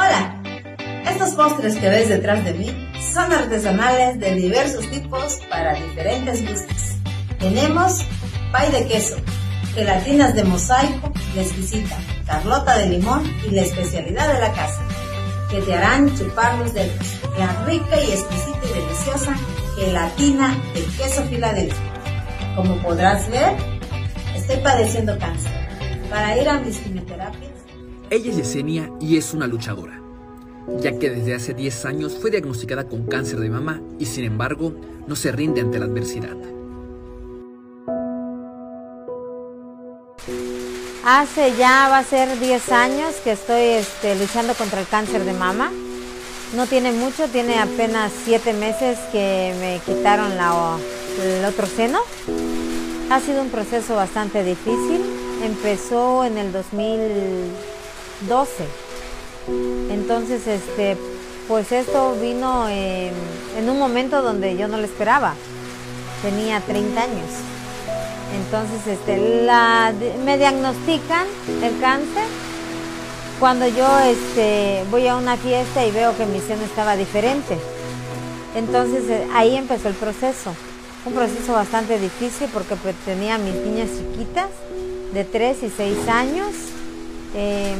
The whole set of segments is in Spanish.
Hola, estos postres que ves detrás de mí son artesanales de diversos tipos para diferentes gustos. Tenemos pay de queso, gelatinas de mosaico, exquisita, carlota de limón y la especialidad de la casa, que te harán chupar los dedos. La rica y exquisita y deliciosa gelatina de queso Filadelfia. Como podrás ver, estoy padeciendo cáncer. Para ir a mis quimioterapias. Ella es Yesenia y es una luchadora, ya que desde hace 10 años fue diagnosticada con cáncer de mama y sin embargo no se rinde ante la adversidad. Hace ya va a ser 10 años que estoy este, luchando contra el cáncer de mama. No tiene mucho, tiene apenas 7 meses que me quitaron la, el otro seno. Ha sido un proceso bastante difícil. Empezó en el 2012. Entonces, este, pues esto vino en, un momento donde yo no lo esperaba. Tenía 30 años. Entonces, este, la, me diagnostican el cáncer cuando yo este, voy a una fiesta y veo que mi seno estaba diferente. Entonces eh, ahí empezó el proceso. Un proceso bastante difícil porque pues, tenía mis niñas chiquitas de 3 y 6 años. Em,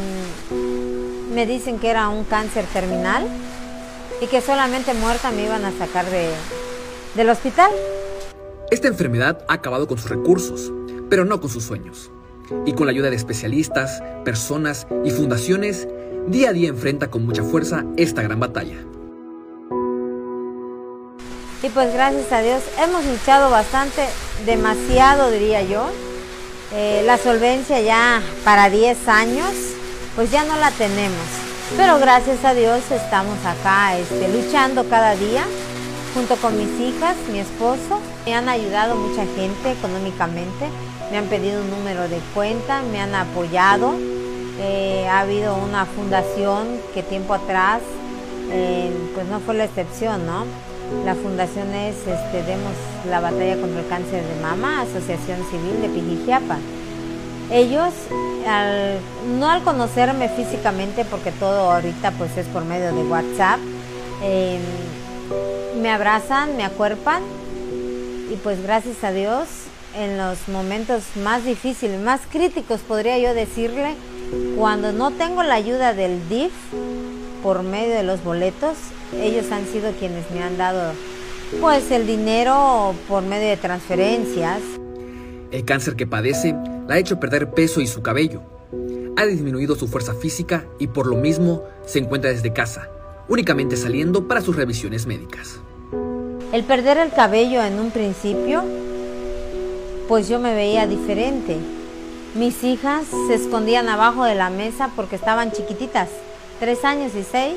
me dicen que era un cáncer terminal y que solamente muerta me iban a sacar de, del hospital. Esta enfermedad ha acabado con sus recursos, pero no con sus sueños. Y con la ayuda de especialistas, personas y fundaciones, día a día enfrenta con mucha fuerza esta gran batalla. Y pues gracias a Dios hemos luchado bastante, demasiado diría yo. Eh, la solvencia ya para 10 años, pues ya no la tenemos. Pero gracias a Dios estamos acá este, luchando cada día junto con mis hijas, mi esposo. Me han ayudado mucha gente económicamente, me han pedido un número de cuenta, me han apoyado. Eh, ha habido una fundación que tiempo atrás, eh, pues no fue la excepción, ¿no? La fundación es este, Demos la Batalla contra el Cáncer de Mama, Asociación Civil de Pijijiapa. Ellos, no al conocerme físicamente, porque todo ahorita pues es por medio de WhatsApp, eh, me abrazan, me acuerpan y pues gracias a Dios en los momentos más difíciles, más críticos podría yo decirle, cuando no tengo la ayuda del DIF por medio de los boletos, ellos han sido quienes me han dado pues el dinero por medio de transferencias. El cáncer que padece la ha hecho perder peso y su cabello. Ha disminuido su fuerza física y por lo mismo se encuentra desde casa, únicamente saliendo para sus revisiones médicas. El perder el cabello en un principio, pues yo me veía diferente. Mis hijas se escondían abajo de la mesa porque estaban chiquititas, tres años y seis,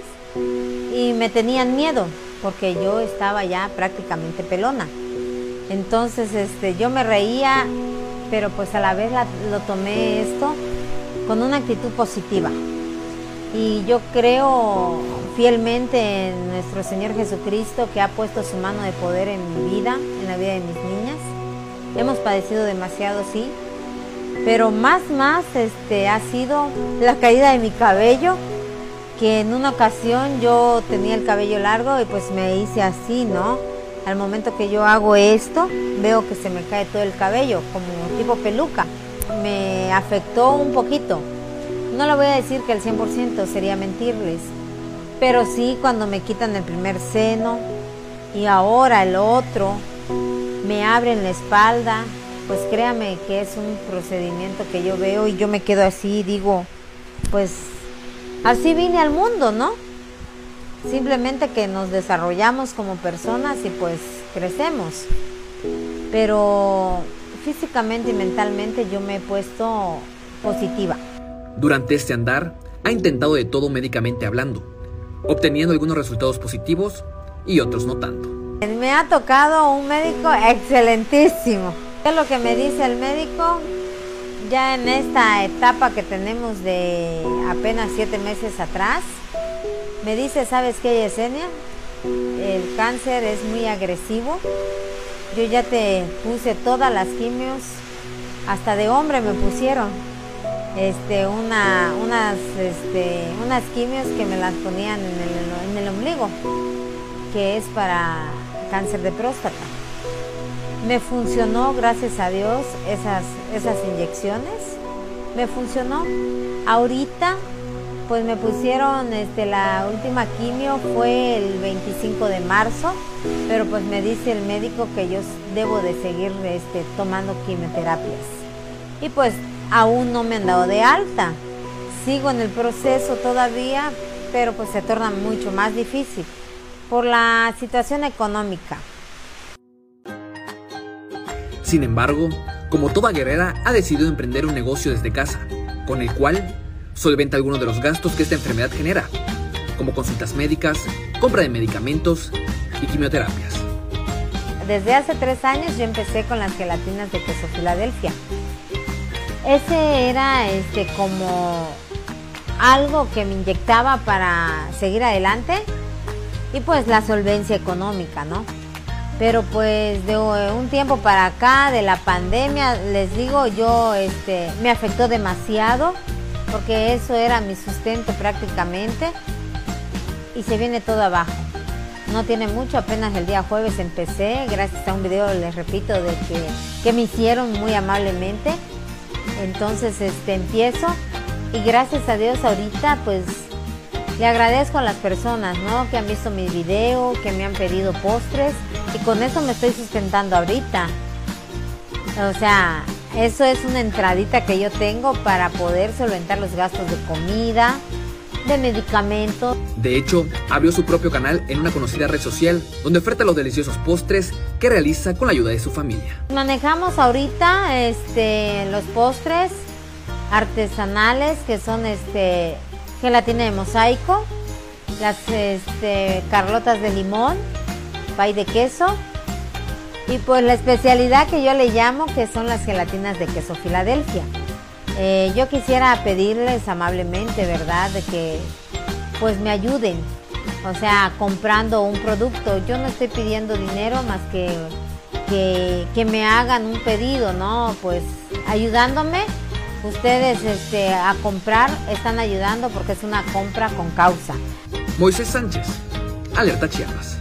y me tenían miedo porque yo estaba ya prácticamente pelona. Entonces este, yo me reía, pero pues a la vez lo tomé esto con una actitud positiva. Y yo creo fielmente en nuestro Señor Jesucristo que ha puesto su mano de poder en mi vida, en la vida de mis niñas. Hemos padecido demasiado, sí, pero más, más este, ha sido la caída de mi cabello, que en una ocasión yo tenía el cabello largo y pues me hice así, ¿no? Al momento que yo hago esto, veo que se me cae todo el cabello, como tipo peluca. Me afectó un poquito, no le voy a decir que el 100% sería mentirles, pero sí cuando me quitan el primer seno y ahora el otro, me abren la espalda, pues créame que es un procedimiento que yo veo y yo me quedo así y digo, pues así vine al mundo, ¿no? Simplemente que nos desarrollamos como personas y pues crecemos. Pero físicamente y mentalmente yo me he puesto positiva. Durante este andar, ha intentado de todo médicamente hablando, obteniendo algunos resultados positivos y otros no tanto. Me ha tocado un médico excelentísimo. ¿Qué es lo que me dice el médico? Ya en esta etapa que tenemos de apenas siete meses atrás, me dice, ¿sabes qué, Yesenia? El cáncer es muy agresivo. Yo ya te puse todas las quimios, hasta de hombre me pusieron este, una, unas, este, unas quimios que me las ponían en el ombligo, que es para cáncer de próstata. Me funcionó, gracias a Dios, esas, esas inyecciones. Me funcionó. Ahorita, pues me pusieron, este, la última quimio fue el 25 de marzo, pero pues me dice el médico que yo debo de seguir este, tomando quimioterapias. Y pues aún no me han dado de alta. Sigo en el proceso todavía, pero pues se torna mucho más difícil por la situación económica. Sin embargo, como toda guerrera, ha decidido emprender un negocio desde casa, con el cual solventa algunos de los gastos que esta enfermedad genera, como consultas médicas, compra de medicamentos y quimioterapias. Desde hace tres años yo empecé con las gelatinas de queso Filadelfia. Ese era este como algo que me inyectaba para seguir adelante y pues la solvencia económica, ¿no? Pero pues de un tiempo para acá, de la pandemia, les digo, yo este, me afectó demasiado porque eso era mi sustento prácticamente y se viene todo abajo. No tiene mucho, apenas el día jueves empecé, gracias a un video, les repito, de que, que me hicieron muy amablemente entonces este, empiezo y gracias a Dios ahorita pues le agradezco a las personas ¿no? que han visto mi video, que me han pedido postres y con eso me estoy sustentando ahorita. O sea, eso es una entradita que yo tengo para poder solventar los gastos de comida, de medicamentos. De hecho, abrió su propio canal en una conocida red social donde oferta los deliciosos postres que realiza con la ayuda de su familia. Manejamos ahorita este, los postres artesanales que son este, gelatina de mosaico, las este, carlotas de limón, pay de queso y pues la especialidad que yo le llamo que son las gelatinas de queso Filadelfia. Eh, yo quisiera pedirles amablemente, ¿verdad?, de que pues me ayuden, o sea, comprando un producto. Yo no estoy pidiendo dinero más que, que, que me hagan un pedido, ¿no? Pues ayudándome, ustedes este, a comprar están ayudando porque es una compra con causa. Moisés Sánchez, Alerta Chiapas.